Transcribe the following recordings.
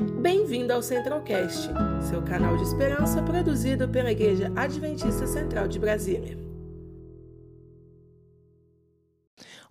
Bem-vindo ao Centralcast, seu canal de esperança produzido pela Igreja Adventista Central de Brasília.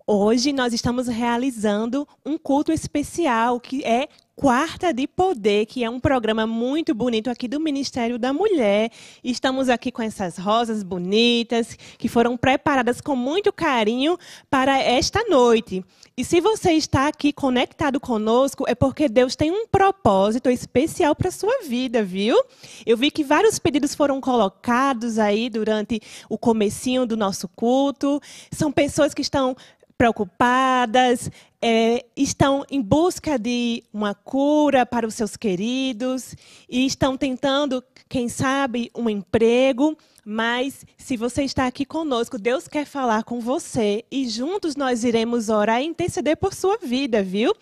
Hoje nós estamos realizando um culto especial que é Quarta de Poder, que é um programa muito bonito aqui do Ministério da Mulher. Estamos aqui com essas rosas bonitas que foram preparadas com muito carinho para esta noite. E se você está aqui conectado conosco, é porque Deus tem um propósito especial para a sua vida, viu? Eu vi que vários pedidos foram colocados aí durante o comecinho do nosso culto. São pessoas que estão preocupadas, é, estão em busca de uma cura para os seus queridos e estão tentando, quem sabe, um emprego. Mas se você está aqui conosco, Deus quer falar com você e juntos nós iremos orar e interceder por sua vida, viu?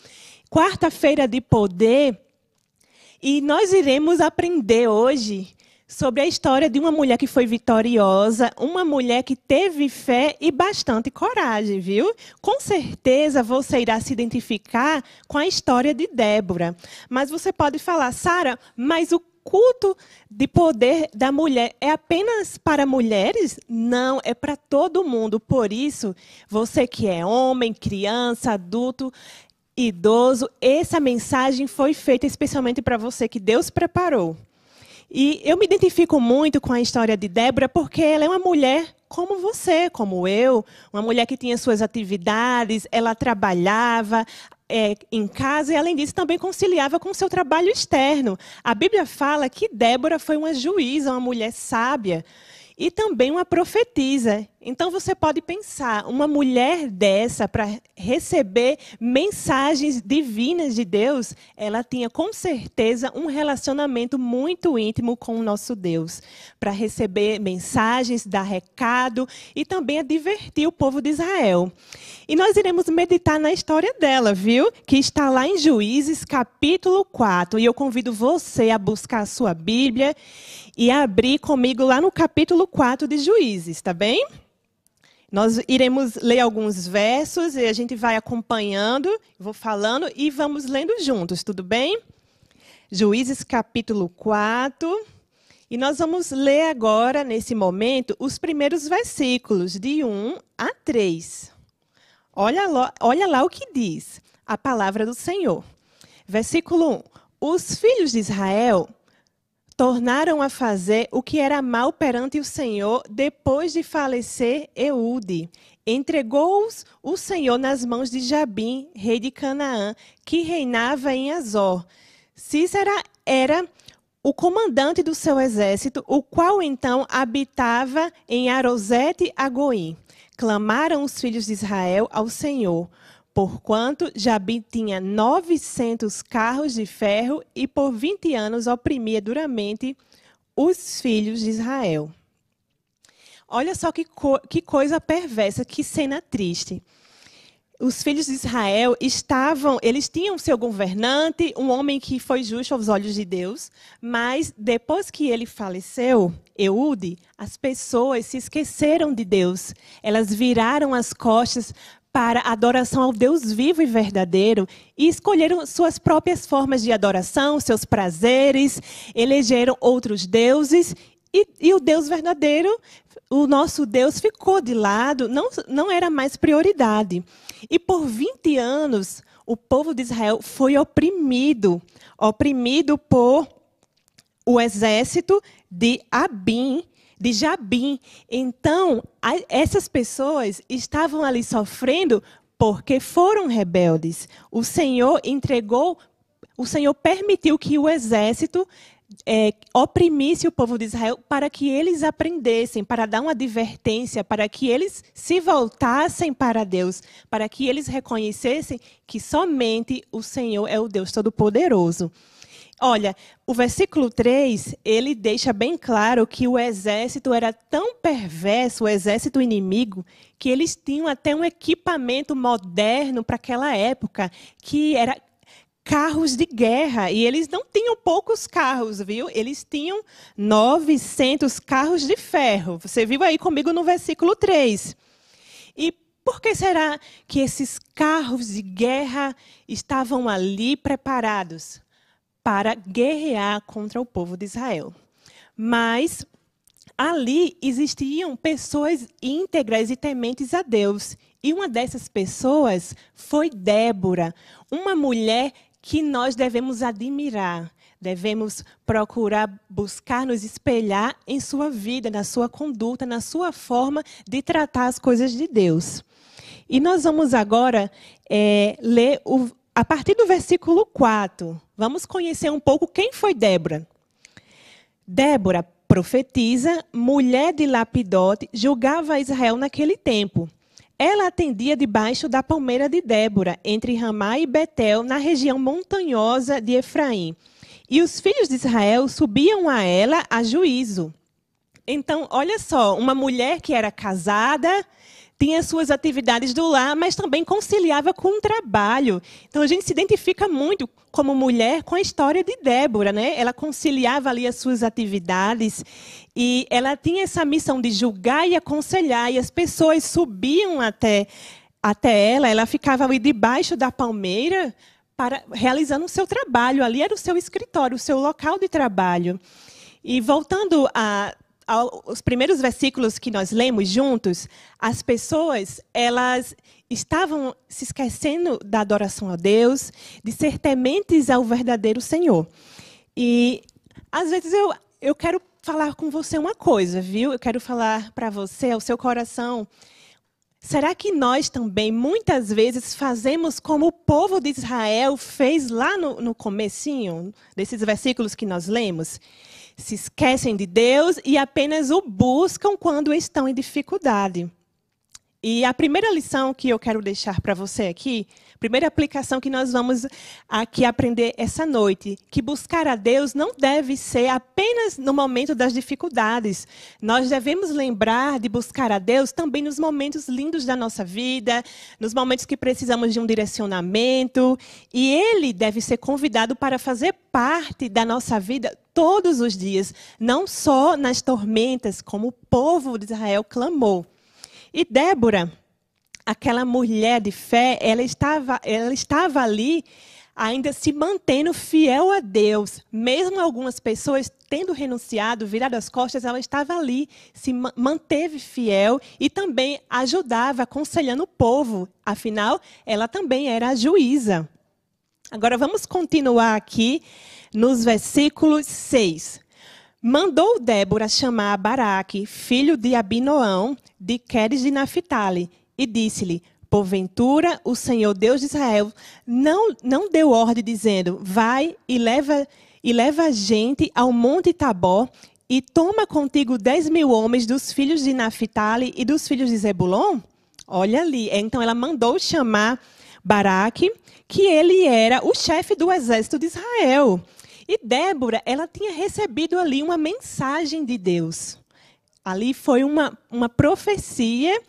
Quarta-feira de poder. E nós iremos aprender hoje sobre a história de uma mulher que foi vitoriosa, uma mulher que teve fé e bastante coragem, viu? Com certeza você irá se identificar com a história de Débora. Mas você pode falar, Sara, mas o culto de poder da mulher é apenas para mulheres? Não, é para todo mundo. Por isso, você que é homem, criança, adulto, idoso, essa mensagem foi feita especialmente para você que Deus preparou. E eu me identifico muito com a história de Débora porque ela é uma mulher como você, como eu, uma mulher que tinha suas atividades, ela trabalhava é, em casa e, além disso, também conciliava com o seu trabalho externo. A Bíblia fala que Débora foi uma juíza, uma mulher sábia e também uma profetisa. Então você pode pensar, uma mulher dessa para receber mensagens divinas de Deus, ela tinha com certeza um relacionamento muito íntimo com o nosso Deus, para receber mensagens, dar recado e também a divertir o povo de Israel. E nós iremos meditar na história dela, viu? Que está lá em Juízes, capítulo 4. E eu convido você a buscar a sua Bíblia e abrir comigo lá no capítulo 4 de Juízes, tá bem? Nós iremos ler alguns versos e a gente vai acompanhando, vou falando e vamos lendo juntos, tudo bem? Juízes capítulo 4. E nós vamos ler agora, nesse momento, os primeiros versículos, de 1 a 3. Olha lá, olha lá o que diz a palavra do Senhor. Versículo 1. Os filhos de Israel tornaram a fazer o que era mal perante o Senhor depois de falecer Eude. Entregou-os o Senhor nas mãos de Jabim, rei de Canaã, que reinava em Azor. Cícera era o comandante do seu exército, o qual então habitava em Arosete Agoim. Clamaram os filhos de Israel ao Senhor porquanto Jabi tinha 900 carros de ferro e por 20 anos oprimia duramente os filhos de Israel. Olha só que, co que coisa perversa, que cena triste. Os filhos de Israel estavam, eles tinham seu governante, um homem que foi justo aos olhos de Deus, mas depois que ele faleceu, Eude, as pessoas se esqueceram de Deus. Elas viraram as costas para adoração ao Deus vivo e verdadeiro e escolheram suas próprias formas de adoração, seus prazeres, elegeram outros deuses e, e, o Deus verdadeiro, o nosso Deus, ficou de lado, não, não era mais prioridade. E por 20 anos, o povo de Israel foi oprimido oprimido por o exército de Abim, de Jabim. Então, essas pessoas estavam ali sofrendo porque foram rebeldes. O Senhor entregou, o Senhor permitiu que o exército é, oprimisse o povo de Israel para que eles aprendessem, para dar uma advertência, para que eles se voltassem para Deus, para que eles reconhecessem que somente o Senhor é o Deus Todo-Poderoso. Olha, o versículo 3, ele deixa bem claro que o exército era tão perverso, o exército inimigo, que eles tinham até um equipamento moderno para aquela época, que era carros de guerra. E eles não tinham poucos carros, viu? Eles tinham 900 carros de ferro. Você viu aí comigo no versículo 3. E por que será que esses carros de guerra estavam ali preparados? Para guerrear contra o povo de Israel. Mas ali existiam pessoas íntegras e tementes a Deus. E uma dessas pessoas foi Débora, uma mulher que nós devemos admirar, devemos procurar buscar nos espelhar em sua vida, na sua conduta, na sua forma de tratar as coisas de Deus. E nós vamos agora é, ler o, a partir do versículo 4. Vamos conhecer um pouco quem foi Débora. Débora, profetiza, mulher de Lapidote, julgava Israel naquele tempo. Ela atendia debaixo da palmeira de Débora, entre Ramá e Betel, na região montanhosa de Efraim. E os filhos de Israel subiam a ela a juízo. Então, olha só, uma mulher que era casada, tinha suas atividades do lar, mas também conciliava com o trabalho. Então a gente se identifica muito como mulher com a história de Débora, né? Ela conciliava ali as suas atividades e ela tinha essa missão de julgar e aconselhar e as pessoas subiam até até ela, ela ficava ali debaixo da palmeira para realizando o seu trabalho. Ali era o seu escritório, o seu local de trabalho. E voltando a os primeiros versículos que nós lemos juntos, as pessoas, elas estavam se esquecendo da adoração a Deus, de ser tementes ao verdadeiro Senhor. E às vezes eu, eu quero falar com você uma coisa, viu? Eu quero falar para você, ao seu coração. Será que nós também, muitas vezes, fazemos como o povo de Israel fez lá no, no comecinho, desses versículos que nós lemos? Se esquecem de Deus e apenas o buscam quando estão em dificuldade. E a primeira lição que eu quero deixar para você aqui, primeira aplicação que nós vamos aqui aprender essa noite, que buscar a Deus não deve ser apenas no momento das dificuldades. Nós devemos lembrar de buscar a Deus também nos momentos lindos da nossa vida, nos momentos que precisamos de um direcionamento, e ele deve ser convidado para fazer parte da nossa vida todos os dias, não só nas tormentas, como o povo de Israel clamou. E Débora, aquela mulher de fé, ela estava, ela estava ali ainda se mantendo fiel a Deus. Mesmo algumas pessoas tendo renunciado, virado as costas, ela estava ali, se manteve fiel e também ajudava, aconselhando o povo. Afinal, ela também era a juíza. Agora vamos continuar aqui nos versículos 6. Mandou Débora chamar Baraque, filho de Abinoão, de Queres de Naphtali, e disse-lhe: Porventura, o Senhor Deus de Israel não, não deu ordem dizendo: Vai e leva, e leva a gente ao monte Tabor e toma contigo dez mil homens dos filhos de Naphtali e dos filhos de Zebulon? Olha ali. Então ela mandou chamar Baraque, que ele era o chefe do exército de Israel. E Débora, ela tinha recebido ali uma mensagem de Deus. Ali foi uma, uma profecia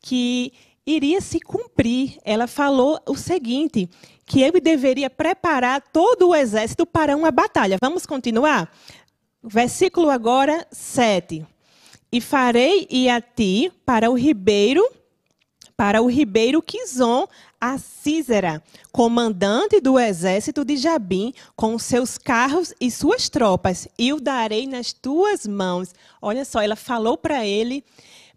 que iria se cumprir. Ela falou o seguinte: que ele deveria preparar todo o exército para uma batalha. Vamos continuar? Versículo agora 7. E farei ir a ti para o ribeiro, para o ribeiro Quizon, a Císera, comandante do exército de Jabim, com seus carros e suas tropas, e o darei nas tuas mãos. Olha só, ela falou para ele: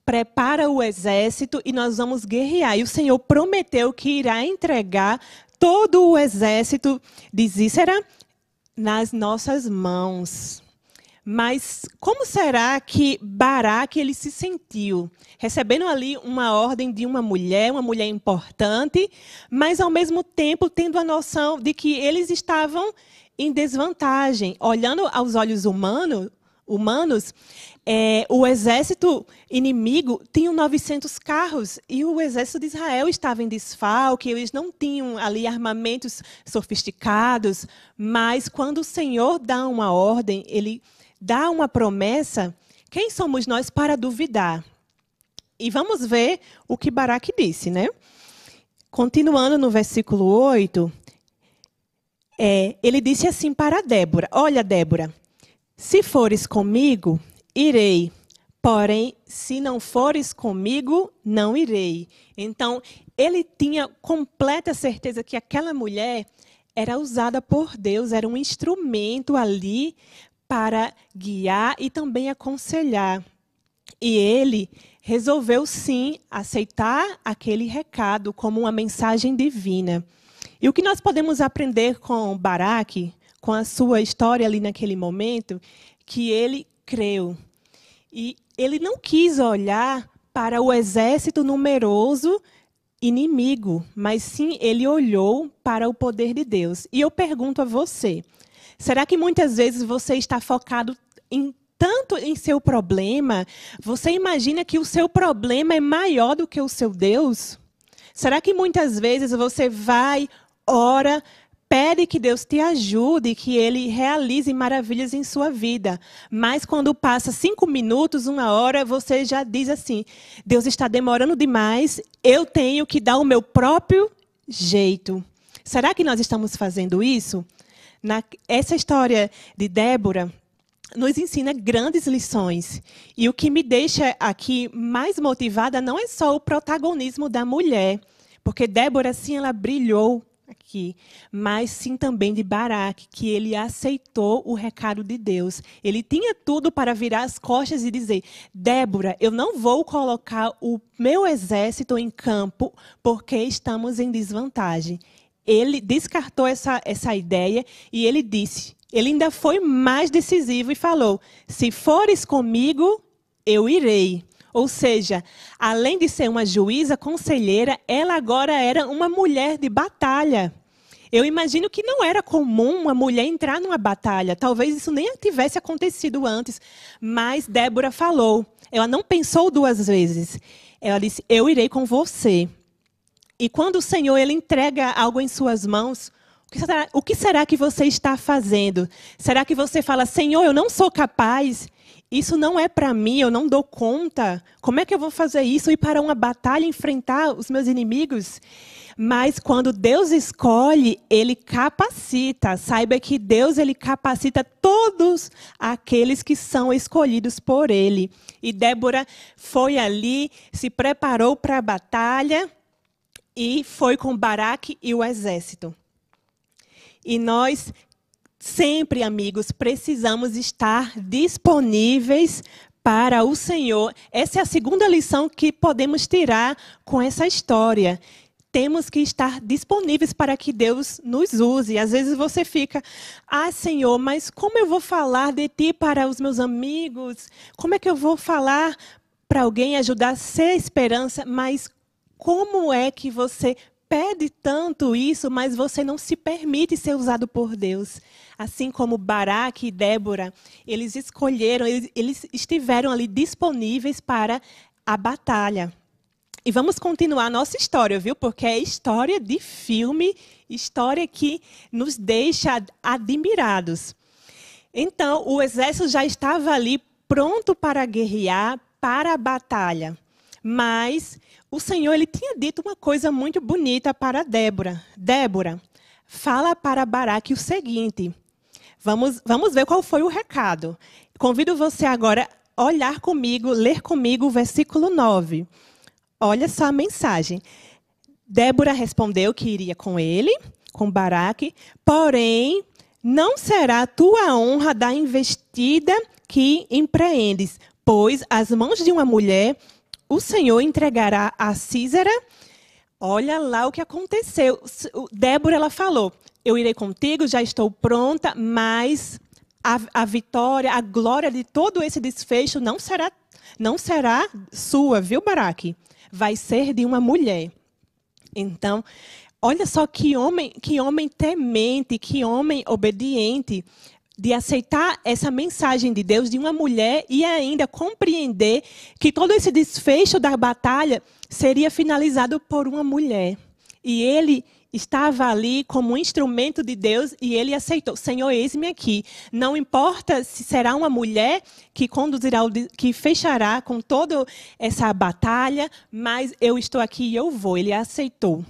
prepara o exército e nós vamos guerrear. E o Senhor prometeu que irá entregar todo o exército de Cícera nas nossas mãos. Mas como será que Baraque ele se sentiu? Recebendo ali uma ordem de uma mulher, uma mulher importante, mas ao mesmo tempo tendo a noção de que eles estavam em desvantagem. Olhando aos olhos humano, humanos, é, o exército inimigo tinha 900 carros e o exército de Israel estava em desfalque, eles não tinham ali armamentos sofisticados, mas quando o Senhor dá uma ordem, ele dá uma promessa, quem somos nós para duvidar? E vamos ver o que Baraque disse, né? Continuando no versículo 8, é, ele disse assim para Débora: Olha, Débora, se fores comigo, irei. Porém, se não fores comigo, não irei. Então, ele tinha completa certeza que aquela mulher era usada por Deus, era um instrumento ali para guiar e também aconselhar. E ele resolveu sim aceitar aquele recado como uma mensagem divina. E o que nós podemos aprender com Baraque, com a sua história ali naquele momento, que ele creu. E ele não quis olhar para o exército numeroso inimigo, mas sim ele olhou para o poder de Deus. E eu pergunto a você: será que muitas vezes você está focado em tanto em seu problema, você imagina que o seu problema é maior do que o seu Deus? Será que muitas vezes você vai, ora, pede que Deus te ajude, que Ele realize maravilhas em sua vida. Mas quando passa cinco minutos, uma hora, você já diz assim: Deus está demorando demais, eu tenho que dar o meu próprio jeito. Será que nós estamos fazendo isso? Na, essa história de Débora nos ensina grandes lições. E o que me deixa aqui mais motivada não é só o protagonismo da mulher, porque Débora, sim, ela brilhou aqui, mas sim também de Baraque, que ele aceitou o recado de Deus. Ele tinha tudo para virar as costas e dizer: Débora, eu não vou colocar o meu exército em campo porque estamos em desvantagem. Ele descartou essa, essa ideia e ele disse: ele ainda foi mais decisivo e falou: Se fores comigo, eu irei. Ou seja, além de ser uma juíza conselheira, ela agora era uma mulher de batalha. Eu imagino que não era comum uma mulher entrar numa batalha. Talvez isso nem tivesse acontecido antes. Mas Débora falou. Ela não pensou duas vezes. Ela disse: Eu irei com você. E quando o Senhor ele entrega algo em suas mãos, o que, será, o que será que você está fazendo? Será que você fala, Senhor, eu não sou capaz? Isso não é para mim, eu não dou conta. Como é que eu vou fazer isso? Ir para uma batalha enfrentar os meus inimigos? Mas quando Deus escolhe, ele capacita. Saiba que Deus ele capacita todos aqueles que são escolhidos por ele. E Débora foi ali, se preparou para a batalha e foi com Baraque e o exército. E nós sempre, amigos, precisamos estar disponíveis para o Senhor. Essa é a segunda lição que podemos tirar com essa história. Temos que estar disponíveis para que Deus nos use. Às vezes você fica, ah, Senhor, mas como eu vou falar de Ti para os meus amigos? Como é que eu vou falar para alguém ajudar a ser esperança? Mas como é que você pede tanto isso, mas você não se permite ser usado por Deus? Assim como Baraque e Débora, eles escolheram, eles, eles estiveram ali disponíveis para a batalha. E vamos continuar a nossa história, viu? Porque é história de filme, história que nos deixa admirados. Então, o exército já estava ali pronto para guerrear, para a batalha. Mas o Senhor ele tinha dito uma coisa muito bonita para Débora. Débora, fala para Baraque o seguinte. Vamos, vamos ver qual foi o recado. Convido você agora a olhar comigo, ler comigo o versículo 9. Olha só a mensagem. Débora respondeu que iria com ele, com Baraque, porém, não será tua honra da investida que empreendes, pois as mãos de uma mulher o Senhor entregará a Císera. Olha lá o que aconteceu. Débora ela falou: Eu irei contigo, já estou pronta, mas a, a vitória, a glória de todo esse desfecho não será, não será sua, viu, Baraque? Vai ser de uma mulher. Então, olha só que homem, que homem temente, que homem obediente de aceitar essa mensagem de Deus de uma mulher e ainda compreender que todo esse desfecho da batalha seria finalizado por uma mulher. E ele estava ali como um instrumento de Deus e ele aceitou. Senhor, eis-me aqui. Não importa se será uma mulher que conduzirá, que fechará com toda essa batalha, mas eu estou aqui e eu vou. Ele aceitou.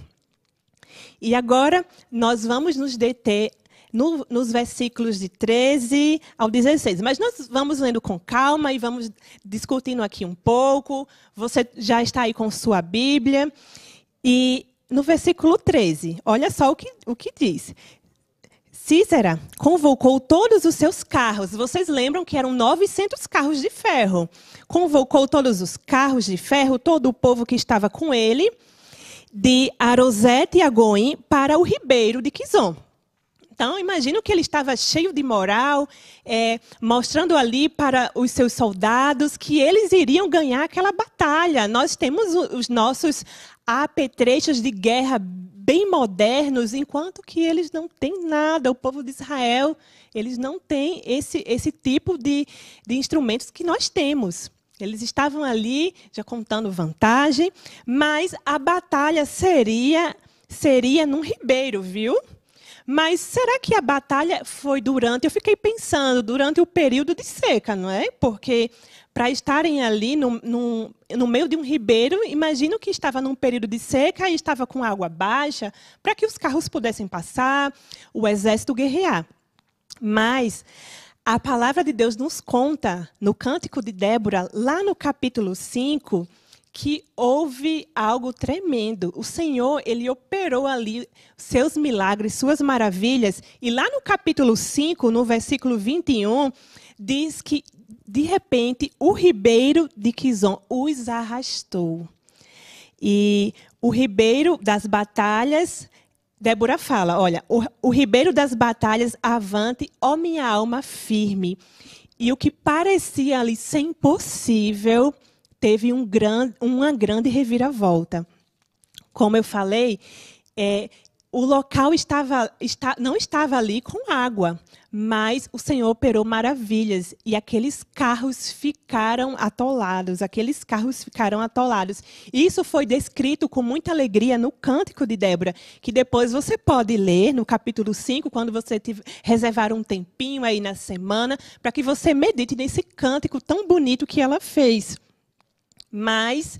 E agora nós vamos nos deter no, nos versículos de 13 ao 16. Mas nós vamos lendo com calma e vamos discutindo aqui um pouco. Você já está aí com sua Bíblia. E no versículo 13, olha só o que, o que diz. Cícera convocou todos os seus carros. Vocês lembram que eram 900 carros de ferro. Convocou todos os carros de ferro, todo o povo que estava com ele, de Arosete e Agoim para o ribeiro de Quizon. Então, imagino que ele estava cheio de moral, é, mostrando ali para os seus soldados que eles iriam ganhar aquela batalha. Nós temos os nossos apetrechos de guerra bem modernos, enquanto que eles não têm nada. O povo de Israel, eles não têm esse, esse tipo de, de instrumentos que nós temos. Eles estavam ali já contando vantagem, mas a batalha seria seria num ribeiro, viu? Mas será que a batalha foi durante? Eu fiquei pensando, durante o período de seca, não é? Porque para estarem ali no, no, no, meio de um ribeiro, imagino que estava num período de seca e estava com água baixa, para que os carros pudessem passar, o exército guerrear. Mas a palavra de Deus nos conta, no Cântico de Débora, lá no capítulo 5, que houve algo tremendo. O Senhor, ele operou ali seus milagres, suas maravilhas. E lá no capítulo 5, no versículo 21, diz que de repente o ribeiro de Quizon os arrastou. E o ribeiro das batalhas, Débora fala: Olha, o, o ribeiro das batalhas avante, ó minha alma firme. E o que parecia ali ser impossível teve um uma grande reviravolta. Como eu falei, é, o local estava, está, não estava ali com água, mas o Senhor operou maravilhas e aqueles carros ficaram atolados, aqueles carros ficaram atolados. Isso foi descrito com muita alegria no Cântico de Débora, que depois você pode ler no capítulo 5, quando você tiver, reservar um tempinho aí na semana, para que você medite nesse cântico tão bonito que ela fez. Mas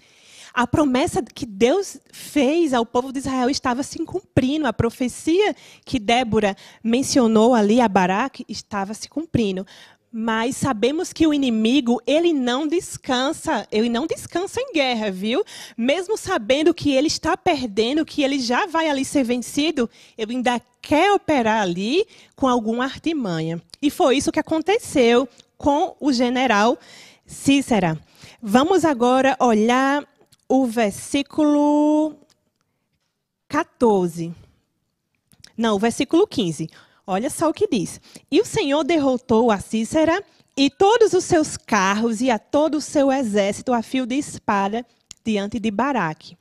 a promessa que Deus fez ao povo de Israel estava se cumprindo. A profecia que Débora mencionou ali a Baraque estava se cumprindo. Mas sabemos que o inimigo, ele não descansa, ele não descansa em guerra, viu? Mesmo sabendo que ele está perdendo, que ele já vai ali ser vencido, ele ainda quer operar ali com alguma artimanha. E foi isso que aconteceu com o general Cícera. Vamos agora olhar o versículo 14. Não, o versículo 15. Olha só o que diz. E o Senhor derrotou a Cícera e todos os seus carros e a todo o seu exército a fio de espada diante de Baraque.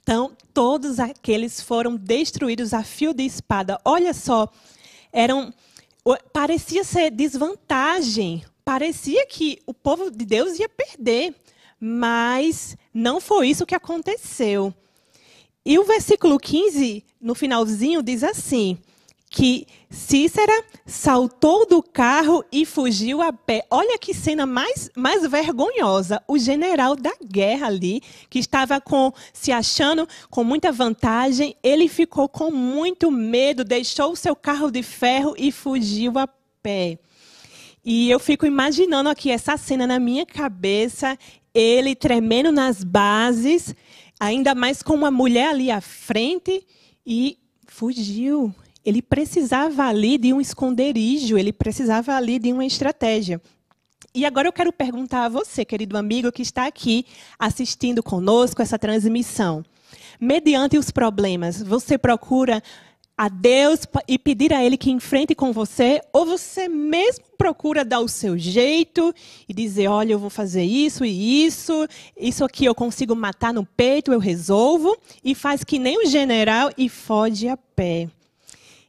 Então, todos aqueles foram destruídos a fio de espada. Olha só, eram parecia ser desvantagem parecia que o povo de Deus ia perder, mas não foi isso que aconteceu. E o versículo 15, no finalzinho, diz assim: que Cícera saltou do carro e fugiu a pé. Olha que cena mais, mais vergonhosa. O general da guerra ali, que estava com, se achando com muita vantagem, ele ficou com muito medo, deixou o seu carro de ferro e fugiu a pé. E eu fico imaginando aqui essa cena na minha cabeça, ele tremendo nas bases, ainda mais com uma mulher ali à frente, e fugiu. Ele precisava ali de um esconderijo, ele precisava ali de uma estratégia. E agora eu quero perguntar a você, querido amigo que está aqui assistindo conosco essa transmissão. Mediante os problemas, você procura a Deus e pedir a Ele que enfrente com você, ou você mesmo procura dar o seu jeito e dizer: olha, eu vou fazer isso e isso, isso aqui eu consigo matar no peito, eu resolvo, e faz que nem o general e foge a pé.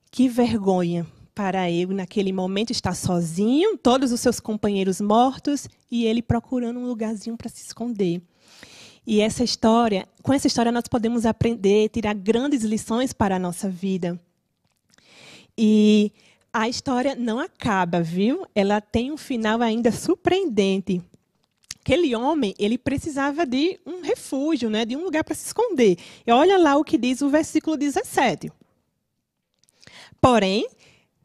Que vergonha para ele, naquele momento, estar sozinho, todos os seus companheiros mortos e ele procurando um lugarzinho para se esconder. E essa história, com essa história nós podemos aprender, tirar grandes lições para a nossa vida. E a história não acaba, viu? Ela tem um final ainda surpreendente. Aquele homem, ele precisava de um refúgio, né, de um lugar para se esconder. E olha lá o que diz o versículo 17. Porém,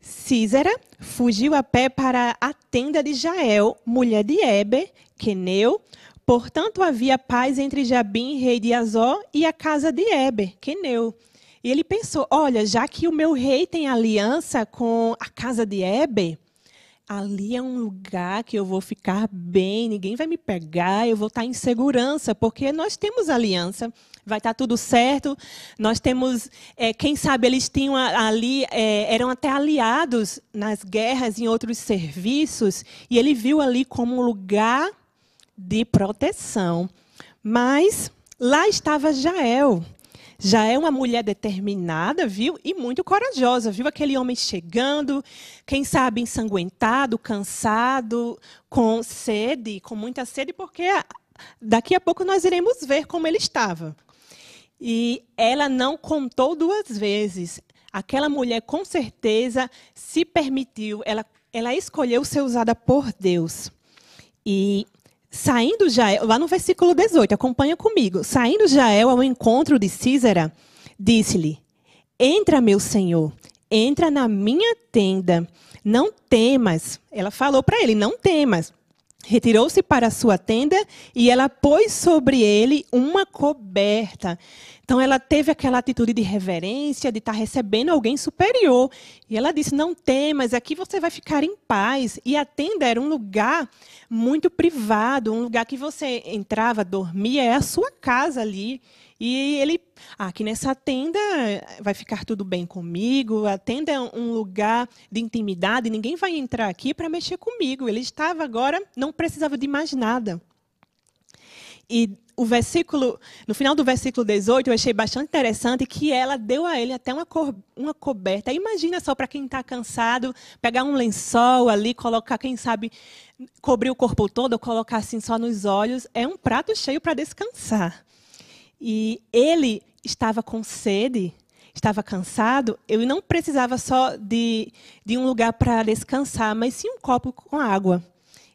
Císera fugiu a pé para a tenda de Jael, mulher de Eber, Queneu, Portanto, havia paz entre Jabim, rei de Azó, e a casa de Eber, Queneu. E ele pensou: olha, já que o meu rei tem aliança com a casa de Eber, ali é um lugar que eu vou ficar bem, ninguém vai me pegar, eu vou estar em segurança, porque nós temos aliança, vai estar tudo certo. Nós temos, é, quem sabe eles tinham ali, é, eram até aliados nas guerras, em outros serviços, e ele viu ali como um lugar de proteção. Mas lá estava Jael. Já é uma mulher determinada, viu? E muito corajosa, viu? Aquele homem chegando, quem sabe ensanguentado, cansado, com sede, com muita sede, porque daqui a pouco nós iremos ver como ele estava. E ela não contou duas vezes. Aquela mulher, com certeza, se permitiu, ela, ela escolheu ser usada por Deus. E Saindo Jael, lá no versículo 18, acompanha comigo. Saindo Jael ao encontro de Císera, disse-lhe: Entra, meu senhor, entra na minha tenda. Não temas. Ela falou para ele: Não temas. Retirou-se para sua tenda e ela pôs sobre ele uma coberta. Então ela teve aquela atitude de reverência, de estar recebendo alguém superior. E ela disse: Não temas, aqui você vai ficar em paz. E a tenda era um lugar muito privado, um lugar que você entrava, dormia, é a sua casa ali. E ele, ah, aqui nessa tenda vai ficar tudo bem comigo. A tenda é um lugar de intimidade, ninguém vai entrar aqui para mexer comigo. Ele estava agora, não precisava de mais nada. E o versículo, no final do versículo 18, eu achei bastante interessante que ela deu a ele até uma, cor, uma coberta. Imagina só para quem está cansado, pegar um lençol ali, colocar, quem sabe, cobrir o corpo todo, ou colocar assim só nos olhos. É um prato cheio para descansar. E ele estava com sede, estava cansado, eu não precisava só de, de um lugar para descansar, mas sim um copo com água.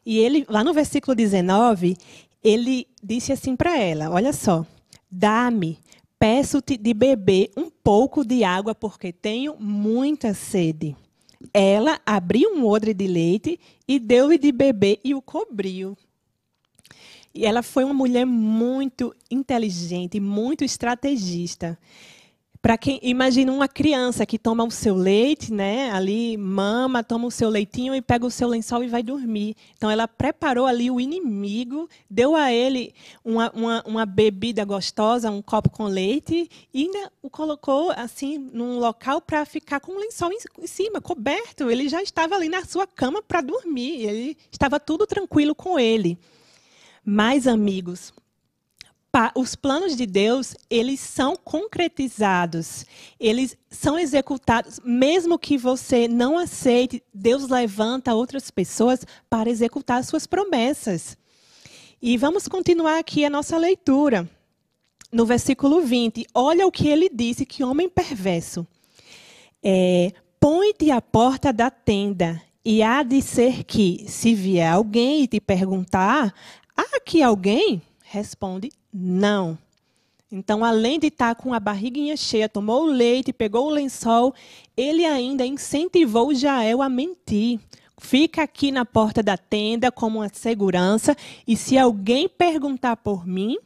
E ele, lá no versículo 19, ele disse assim para ela: Olha só, dá-me, peço-te de beber um pouco de água, porque tenho muita sede. Ela abriu um odre de leite e deu-lhe de beber e o cobriu. E ela foi uma mulher muito inteligente, muito estrategista. Para quem imagina uma criança que toma o seu leite, né, ali mama, toma o seu leitinho e pega o seu lençol e vai dormir. Então ela preparou ali o inimigo, deu a ele uma, uma, uma bebida gostosa, um copo com leite e ainda o colocou assim num local para ficar com o lençol em, em cima, coberto. Ele já estava ali na sua cama para dormir. Ele estava tudo tranquilo com ele. Mas amigos, os planos de Deus, eles são concretizados, eles são executados, mesmo que você não aceite, Deus levanta outras pessoas para executar suas promessas. E vamos continuar aqui a nossa leitura. No versículo 20, olha o que ele disse, que homem perverso. É, Põe-te à porta da tenda, e há de ser que, se vier alguém e te perguntar, há aqui alguém? Responde, não. Então, além de estar com a barriguinha cheia, tomou o leite, pegou o lençol, ele ainda incentivou Jael a mentir. Fica aqui na porta da tenda como uma segurança, e se alguém perguntar por mim,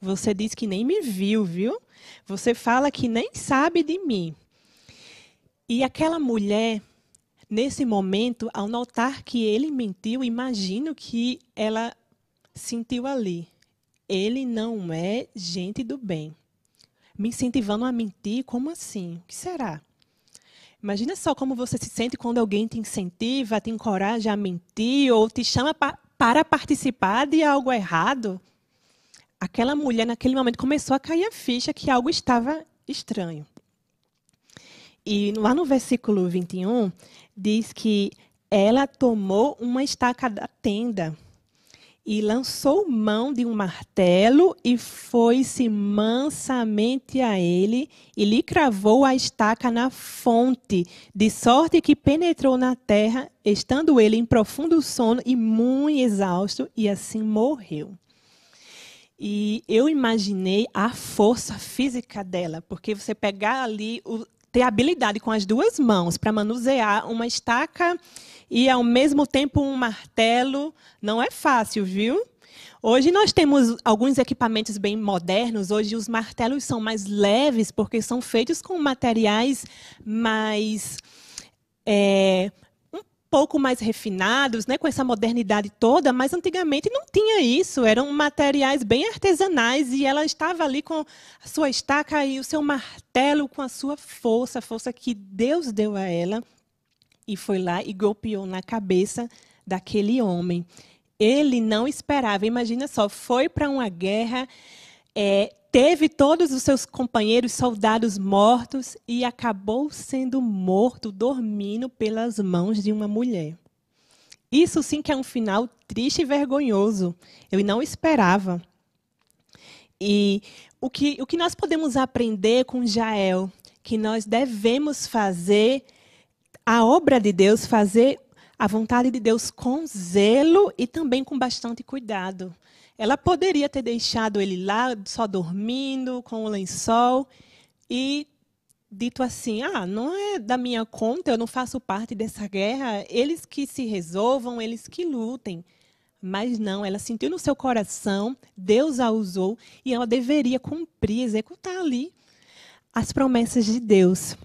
você diz que nem me viu, viu? Você fala que nem sabe de mim. E aquela mulher, nesse momento, ao notar que ele mentiu, imagino que ela sentiu ali ele não é gente do bem. Me incentivando a mentir? Como assim? O que será? Imagina só como você se sente quando alguém te incentiva, te encoraja a mentir ou te chama pa para participar de algo errado. Aquela mulher, naquele momento, começou a cair a ficha que algo estava estranho. E lá no versículo 21, diz que ela tomou uma estaca da tenda e lançou mão de um martelo e foi-se mansamente a ele e lhe cravou a estaca na fonte, de sorte que penetrou na terra, estando ele em profundo sono e muito exausto, e assim morreu. E eu imaginei a força física dela, porque você pegar ali, ter habilidade com as duas mãos para manusear uma estaca e ao mesmo tempo um martelo, não é fácil, viu? Hoje nós temos alguns equipamentos bem modernos. Hoje os martelos são mais leves porque são feitos com materiais mais é, pouco mais refinados, né, com essa modernidade toda. Mas antigamente não tinha isso. Eram materiais bem artesanais e ela estava ali com a sua estaca e o seu martelo com a sua força, a força que Deus deu a ela e foi lá e golpeou na cabeça daquele homem. Ele não esperava, imagina só, foi para uma guerra, é, teve todos os seus companheiros soldados mortos e acabou sendo morto, dormindo pelas mãos de uma mulher. Isso sim que é um final triste e vergonhoso. Eu não esperava. E o que, o que nós podemos aprender com Jael? Que nós devemos fazer a obra de Deus, fazer a vontade de Deus com zelo e também com bastante cuidado. Ela poderia ter deixado ele lá só dormindo com o lençol e dito assim: "Ah, não é da minha conta, eu não faço parte dessa guerra, eles que se resolvam, eles que lutem". Mas não, ela sentiu no seu coração, Deus a usou e ela deveria cumprir, executar ali as promessas de Deus.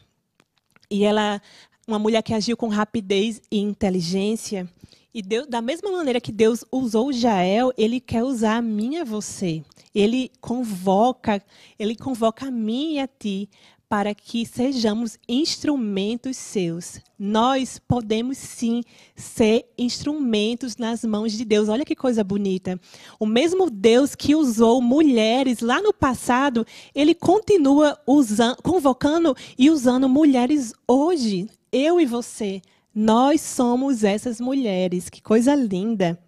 E ela uma mulher que agiu com rapidez e inteligência. E Deus, da mesma maneira que Deus usou Jael, ele quer usar a mim e a você. Ele convoca, ele convoca a mim e a ti para que sejamos instrumentos seus. Nós podemos sim ser instrumentos nas mãos de Deus. Olha que coisa bonita. O mesmo Deus que usou mulheres lá no passado, ele continua usando, convocando e usando mulheres hoje eu e você, nós somos essas mulheres. Que coisa linda.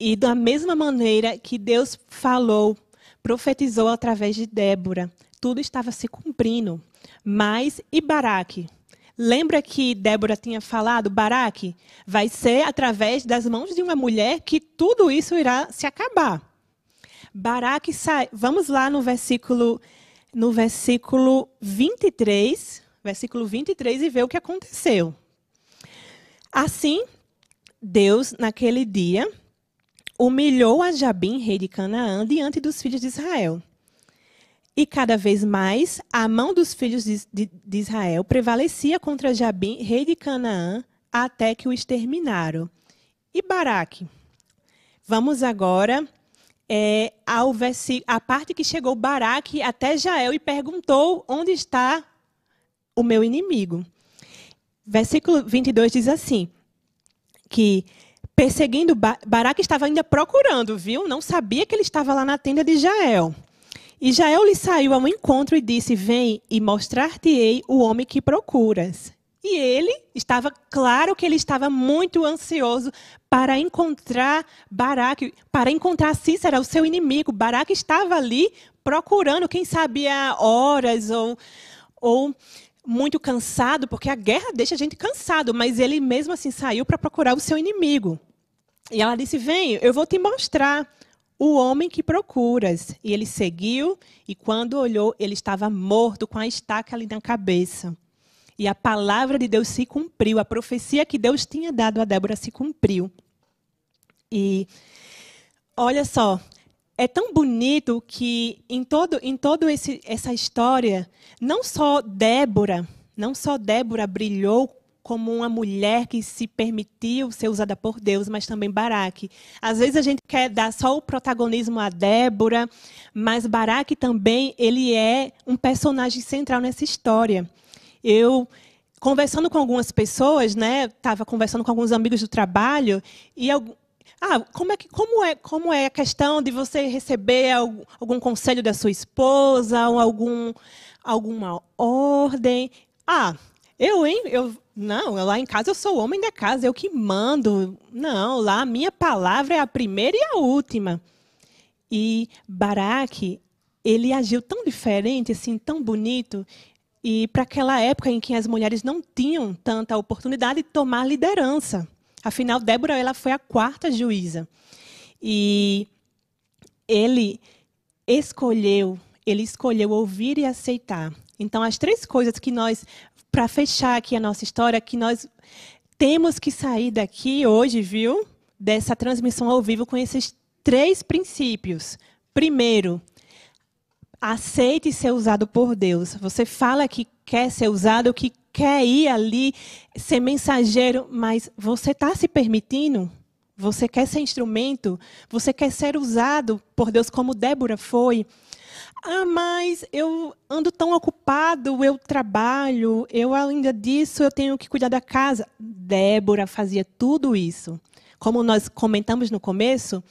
E da mesma maneira que Deus falou, profetizou através de Débora, tudo estava se cumprindo. Mas e Baraque? Lembra que Débora tinha falado, Baraque, vai ser através das mãos de uma mulher que tudo isso irá se acabar. Baraque sai. Vamos lá no versículo no versículo 23 versículo 23, e ver o que aconteceu. Assim, Deus, naquele dia, humilhou a Jabim, rei de Canaã, diante dos filhos de Israel. E cada vez mais a mão dos filhos de, de, Israel prevalecia contra Jabim, rei de Canaã, até que o exterminaram. E Baraque? Vamos agora é, ao a parte que chegou Baraque até Jael e perguntou onde está o meu inimigo. Versículo 22 diz assim: que perseguindo Baraque estava ainda procurando, viu? Não sabia que ele estava lá na tenda de Jael. E Jael lhe saiu ao encontro e disse: Vem e mostrar-te-ei o homem que procuras. E ele estava claro que ele estava muito ansioso para encontrar Baraque, para encontrar Cícera, o seu inimigo. Baraque estava ali procurando, quem sabia horas ou, ou muito cansado, porque a guerra deixa a gente cansado, mas ele mesmo assim saiu para procurar o seu inimigo. E ela disse: Vem, eu vou te mostrar o homem que procuras. E ele seguiu, e quando olhou, ele estava morto, com a estaca ali na cabeça. E a palavra de Deus se cumpriu, a profecia que Deus tinha dado a Débora se cumpriu. E olha só, é tão bonito que em todo em todo esse, essa história, não só Débora, não só Débora brilhou como uma mulher que se permitiu ser usada por Deus, mas também Baraque. Às vezes a gente quer dar só o protagonismo a Débora, mas Baraque também ele é um personagem central nessa história. Eu conversando com algumas pessoas, né, estava conversando com alguns amigos do trabalho e ah, como é, que, como, é, como é a questão de você receber algum, algum conselho da sua esposa, ou algum, alguma ordem? Ah, eu, hein? Eu, não, lá em casa eu sou o homem da casa, eu que mando. Não, lá a minha palavra é a primeira e a última. E Baraque, ele agiu tão diferente, assim, tão bonito. E para aquela época em que as mulheres não tinham tanta oportunidade de tomar liderança. Afinal, Débora ela foi a quarta juíza. E ele escolheu, ele escolheu ouvir e aceitar. Então, as três coisas que nós, para fechar aqui a nossa história, que nós temos que sair daqui hoje, viu? Dessa transmissão ao vivo com esses três princípios. Primeiro, aceite ser usado por Deus. Você fala que quer ser usado, que quer ir ali ser mensageiro, mas você está se permitindo? Você quer ser instrumento? Você quer ser usado por Deus como Débora foi? Ah, mas eu ando tão ocupado, eu trabalho, eu ainda disso, eu tenho que cuidar da casa. Débora fazia tudo isso. Como nós comentamos no começo,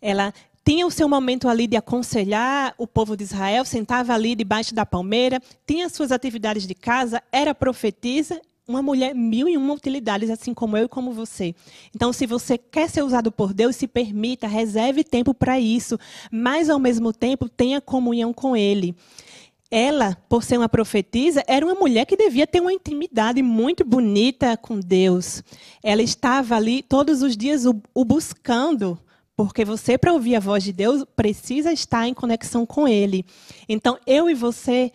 ela tinha o seu momento ali de aconselhar o povo de Israel, sentava ali debaixo da palmeira, tinha suas atividades de casa, era profetisa uma mulher mil e uma utilidades, assim como eu e como você. Então, se você quer ser usado por Deus, se permita, reserve tempo para isso, mas ao mesmo tempo tenha comunhão com Ele. Ela, por ser uma profetisa, era uma mulher que devia ter uma intimidade muito bonita com Deus. Ela estava ali todos os dias o, o buscando, porque você, para ouvir a voz de Deus, precisa estar em conexão com Ele. Então, eu e você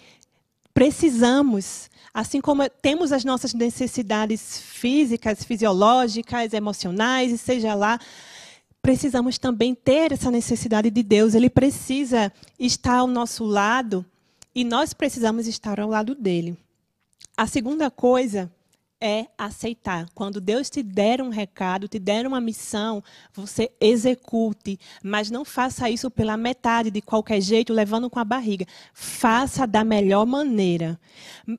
precisamos Assim como temos as nossas necessidades físicas, fisiológicas, emocionais, e seja lá, precisamos também ter essa necessidade de Deus. Ele precisa estar ao nosso lado e nós precisamos estar ao lado dele. A segunda coisa é aceitar. Quando Deus te der um recado, te der uma missão, você execute, mas não faça isso pela metade, de qualquer jeito, levando com a barriga. Faça da melhor maneira.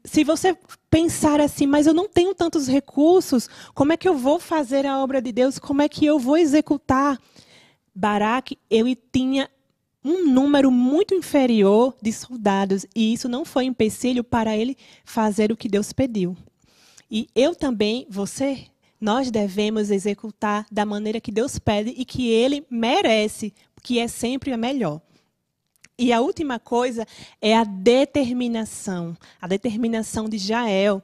Se você pensar assim, mas eu não tenho tantos recursos, como é que eu vou fazer a obra de Deus? Como é que eu vou executar? Baraque, ele tinha um número muito inferior de soldados, e isso não foi empecilho para ele fazer o que Deus pediu. E eu também, você, nós devemos executar da maneira que Deus pede e que Ele merece, que é sempre a melhor. E a última coisa é a determinação, a determinação de Jael,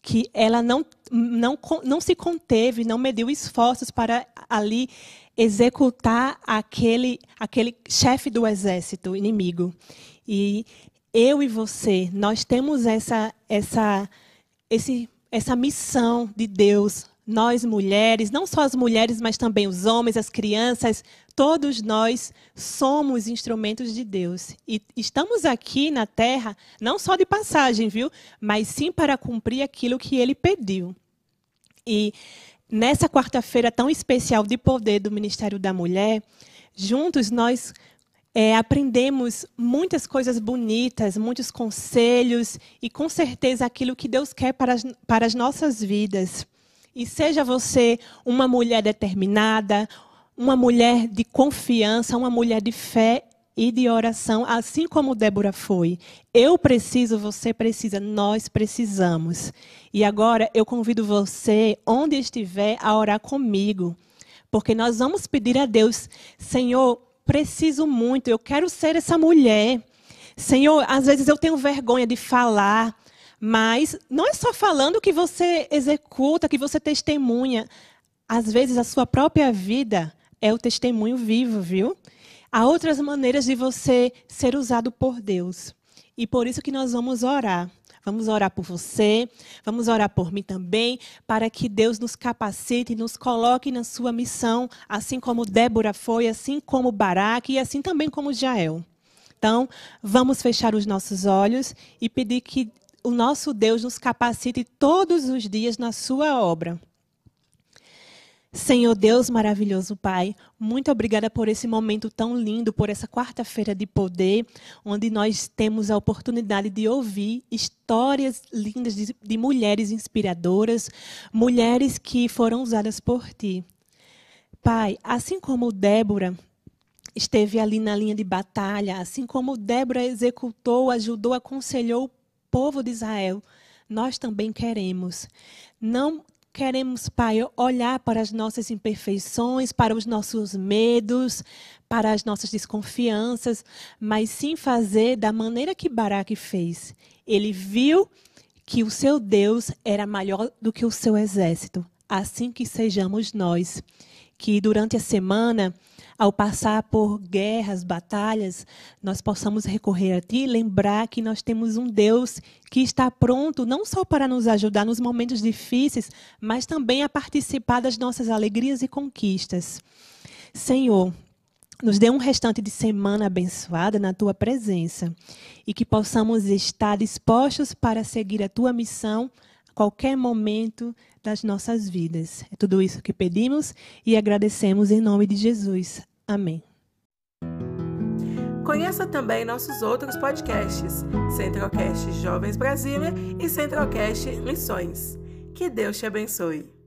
que ela não, não, não se conteve, não mediu esforços para ali executar aquele, aquele chefe do exército inimigo. E eu e você, nós temos essa, essa, esse essa missão de Deus. Nós mulheres, não só as mulheres, mas também os homens, as crianças, todos nós somos instrumentos de Deus. E estamos aqui na terra não só de passagem, viu? Mas sim para cumprir aquilo que ele pediu. E nessa quarta-feira tão especial de poder do Ministério da Mulher, juntos nós é, aprendemos muitas coisas bonitas, muitos conselhos e, com certeza, aquilo que Deus quer para as, para as nossas vidas. E seja você uma mulher determinada, uma mulher de confiança, uma mulher de fé e de oração, assim como Débora foi. Eu preciso, você precisa, nós precisamos. E agora eu convido você, onde estiver, a orar comigo. Porque nós vamos pedir a Deus, Senhor, preciso muito, eu quero ser essa mulher. Senhor, às vezes eu tenho vergonha de falar, mas não é só falando que você executa, que você testemunha. Às vezes a sua própria vida é o testemunho vivo, viu? Há outras maneiras de você ser usado por Deus. E por isso que nós vamos orar. Vamos orar por você, vamos orar por mim também, para que Deus nos capacite e nos coloque na sua missão, assim como Débora foi, assim como Baraque e assim também como Jael. Então, vamos fechar os nossos olhos e pedir que o nosso Deus nos capacite todos os dias na sua obra. Senhor Deus maravilhoso Pai, muito obrigada por esse momento tão lindo, por essa quarta-feira de poder, onde nós temos a oportunidade de ouvir histórias lindas de, de, mulheres inspiradoras, mulheres que foram usadas por Ti. Pai, assim como Débora esteve ali na linha de batalha, assim como Débora executou, ajudou, aconselhou o povo de Israel, nós também queremos. Não queremos, Pai, olhar para as nossas imperfeições, para os nossos medos, para as nossas desconfianças, mas sim fazer da maneira que Baraque fez. Ele viu que o seu Deus era maior do que o seu exército. Assim que sejamos nós, que durante a semana ao passar por guerras, batalhas, nós possamos recorrer a Ti lembrar que nós temos um Deus que está pronto não só para nos ajudar nos momentos difíceis, mas também a participar das nossas alegrias e conquistas. Senhor, nos dê um restante de semana abençoada na tua presença e que possamos estar dispostos para seguir a tua missão qualquer momento das nossas vidas. É tudo isso que pedimos e agradecemos em nome de Jesus. Amém. Conheça também nossos outros podcasts, Centralcast Jovens Brasília e Centralcast Missões. Que Deus te abençoe.